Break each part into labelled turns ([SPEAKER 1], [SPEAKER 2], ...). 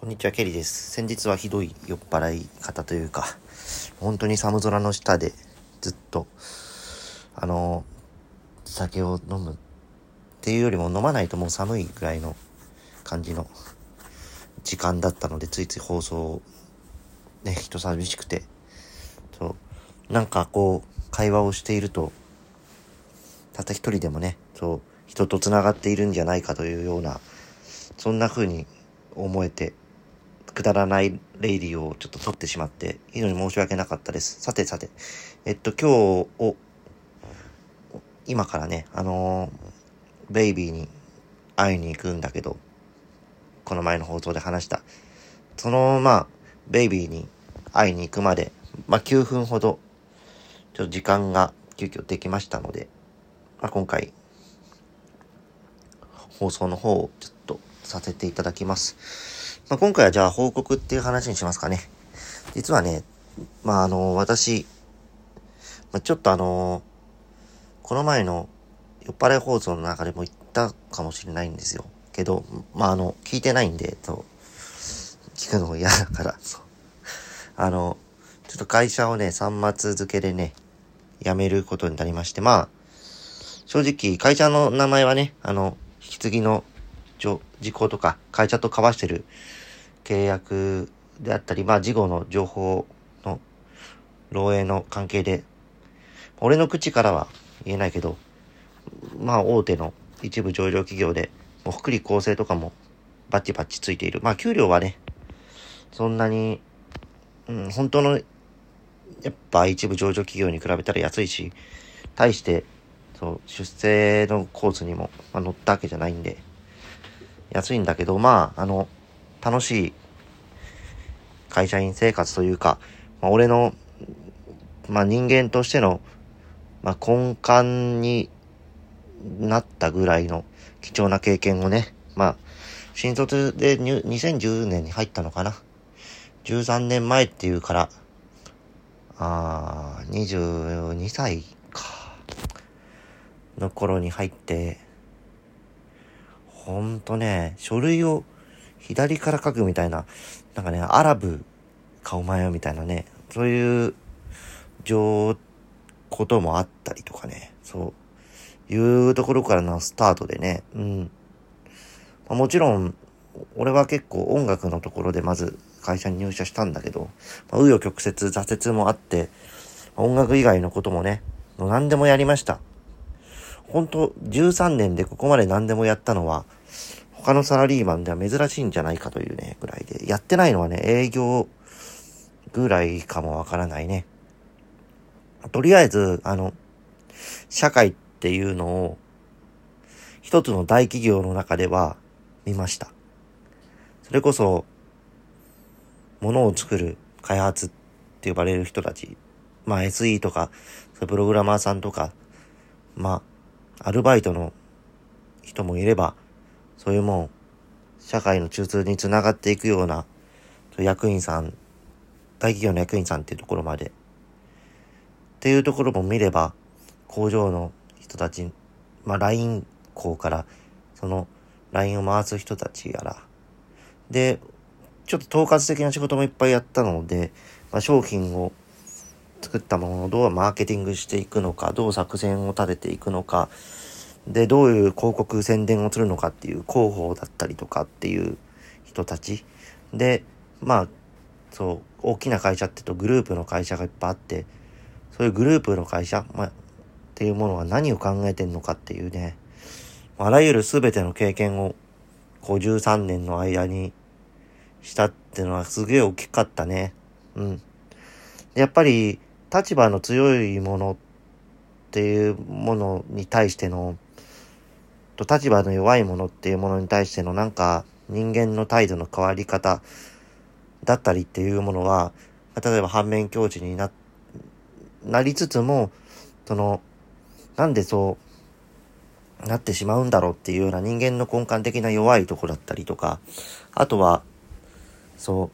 [SPEAKER 1] こんにちは、ケリです。先日はひどい酔っ払い方というか、本当に寒空の下でずっと、あの、酒を飲むっていうよりも飲まないともう寒いぐらいの感じの時間だったので、ついつい放送、ね、人寂しくて、そう、なんかこう、会話をしていると、たった一人でもね、そう、人と繋がっているんじゃないかというような、そんな風に思えて、くだらないレイディをちょっと撮ってしまって、いいのに申し訳なかったです。さてさて、えっと、今日を、今からね、あのーベイビーに会いに行くんだけど、この前の放送で話した。その、まあ、ベイビーに会いに行くまで、まあ、9分ほど、ちょっと時間が急遽できましたので、まあ、今回、放送の方をちょっとさせていただきます。まあ、今回はじゃあ報告っていう話にしますかね。実はね、まあ、あの、私、まあ、ちょっとあの、この前の酔っ払い放送の中でも言ったかもしれないんですよ。けど、まあ、あの、聞いてないんで、そう、聞くのも嫌だから、そう。あの、ちょっと会社をね、3末付けでね、辞めることになりまして、まあ、正直、会社の名前はね、あの、引き継ぎの事項とか、会社と交わしてる契約であったり、まあ、事後の情報の漏洩の関係で、俺の口からは言えないけど、まあ、大手の一部上場企業で、もう福利厚生とかもバッチバッチついている。まあ、給料はね、そんなに、うん、本当の、やっぱ一部上場企業に比べたら安いし、対して、そう、出世のコースにも、まあ、乗ったわけじゃないんで、安いんだけど、まあ、あの、楽しい会社員生活というか、まあ、俺の、まあ、人間としての、まあ、根幹になったぐらいの貴重な経験をね、まあ、新卒で2010年に入ったのかな。13年前っていうから、あー、22歳か。の頃に入って、ほんとね、書類を左から書くみたいな、なんかね、アラブかお前よみたいなね、そういう、情、こともあったりとかね、そう、いうところからのスタートでね、うん。まあもちろん、俺は結構音楽のところでまず会社に入社したんだけど、まあ、紆余曲折挫折もあってま、音楽以外のこともね、何でもやりました。本当13年でここまで何でもやったのは、他のサラリーマンでは珍しいんじゃないかというね、ぐらいで。やってないのはね、営業ぐらいかもわからないね。とりあえず、あの、社会っていうのを、一つの大企業の中では見ました。それこそ、物を作る開発って呼ばれる人たち、まあ SE とか、プログラマーさんとか、まあ、アルバイトの人もいれば、そういうもん、社会の中枢につながっていくような、役員さん、大企業の役員さんっていうところまで、っていうところも見れば、工場の人たち、まあ LINE 校から、その LINE を回す人たちやら、で、ちょっと統括的な仕事もいっぱいやったので、まあ、商品を作ったものをどうマーケティングしていくのか、どう作戦を立てていくのか、で、どういう広告宣伝をするのかっていう広報だったりとかっていう人たち。で、まあ、そう、大きな会社って言うとグループの会社がいっぱいあって、そういうグループの会社、まあ、っていうものは何を考えてんのかっていうね、あらゆる全ての経験を、53年の間にしたってのはすげえ大きかったね。うん。やっぱり、立場の強いものっていうものに対しての、と立場の弱いものっていうものに対してのなんか人間の態度の変わり方だったりっていうものは、例えば反面教師にな、なりつつも、その、なんでそうなってしまうんだろうっていうような人間の根幹的な弱いとこだったりとか、あとは、そ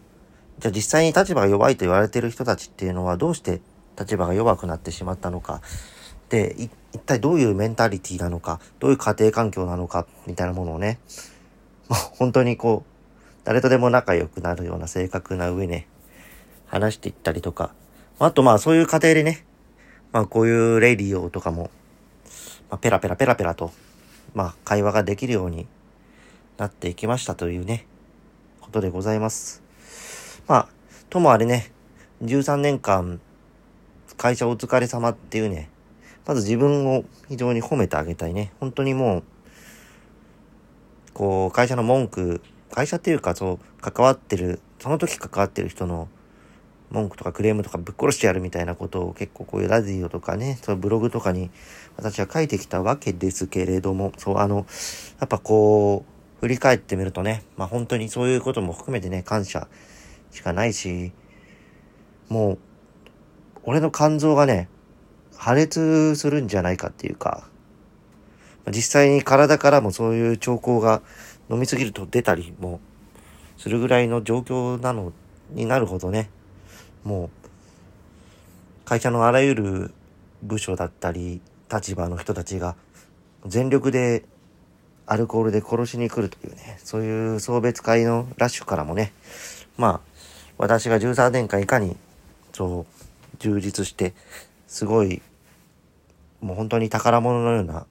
[SPEAKER 1] う、じゃあ実際に立場が弱いと言われてる人たちっていうのはどうして立場が弱くなってしまったのか。で、一体どういうメンタリティなのか、どういう家庭環境なのか、みたいなものをね、も う本当にこう、誰とでも仲良くなるような性格な上ね、話していったりとか、あとまあそういう過程でね、まあこういうレディオとかも、まあ、ペラペラペラペラと、まあ会話ができるようになっていきましたというね、ことでございます。まあ、ともあれね、13年間、会社お疲れ様っていうね、まず自分を非常に褒めてあげたいね。本当にもう、こう、会社の文句、会社っていうかそう、関わってる、その時関わってる人の文句とかクレームとかぶっ殺してやるみたいなことを結構こういうラジオとかね、そのブログとかに私は書いてきたわけですけれども、そう、あの、やっぱこう、振り返ってみるとね、まあ本当にそういうことも含めてね、感謝しかないし、もう、俺の肝臓がね、破裂するんじゃないかっていうか、実際に体からもそういう兆候が飲みすぎると出たりもするぐらいの状況なのになるほどね、もう、会社のあらゆる部署だったり、立場の人たちが全力でアルコールで殺しに来るというね、そういう送別会のラッシュからもね、まあ、私が13年間いかに、そう、充実して、すごい、もう本当に宝物のような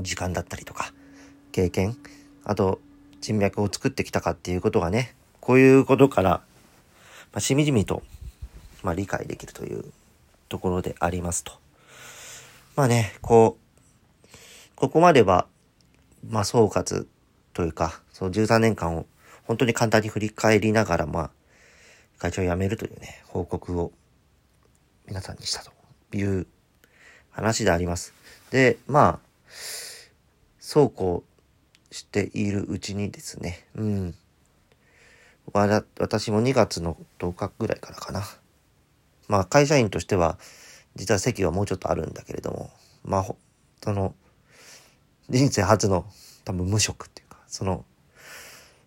[SPEAKER 1] 時間だったりとか、経験、あと人脈を作ってきたかっていうことがね、こういうことから、まあ、しみじみと、まあ、理解できるというところでありますと。まあね、こう、ここまでは、まあ総括というか、その13年間を本当に簡単に振り返りながら、まあ、会長を辞めるというね、報告を皆さんにしたという話であります。で、まあ、そうこうしているうちにですね、うん。わら私も2月の10日ぐらいからかな。まあ、会社員としては、実は席はもうちょっとあるんだけれども、まあ、その、人生初の多分無職っていうか、その、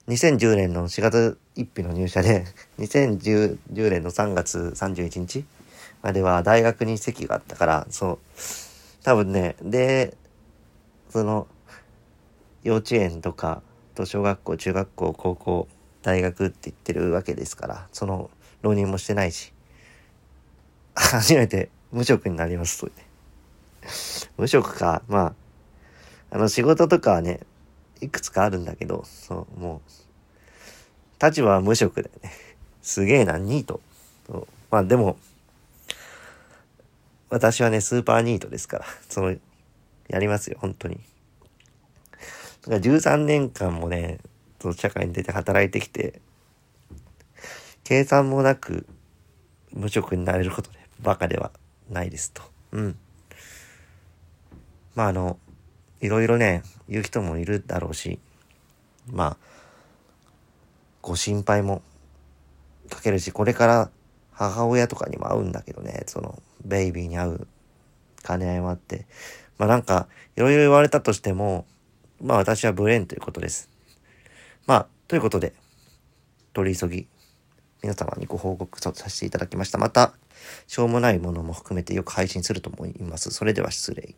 [SPEAKER 1] 2010年の4月1日の入社で、2010年の3月31日までは大学に席があったから、そう、多分ね、で、その、幼稚園とか、と小学校、中学校、高校、大学って言ってるわけですから、その、浪人もしてないし、初めて無職になりますとね。無職か、まあ、あの仕事とかはね、いくつかあるんだけど、そう、もう、立場は無職だよね。すげえな、ニート。まあでも、私はね、スーパーニートですから、その、やりますよ、本当に。だから13年間もね、その社会に出て働いてきて、計算もなく無職になれることで、バカではないですと。うん。まああの、いろいろね、言う人もいるだろうし、まあ、ご心配もかけるし、これから母親とかにも会うんだけどね、その、ベイビーに会う兼ね合いもあって、まあなんか、いろいろ言われたとしても、まあ私はブレーンということです。まあ、ということで、取り急ぎ、皆様にご報告させていただきました。また、しょうもないものも含めてよく配信すると思います。それでは失礼。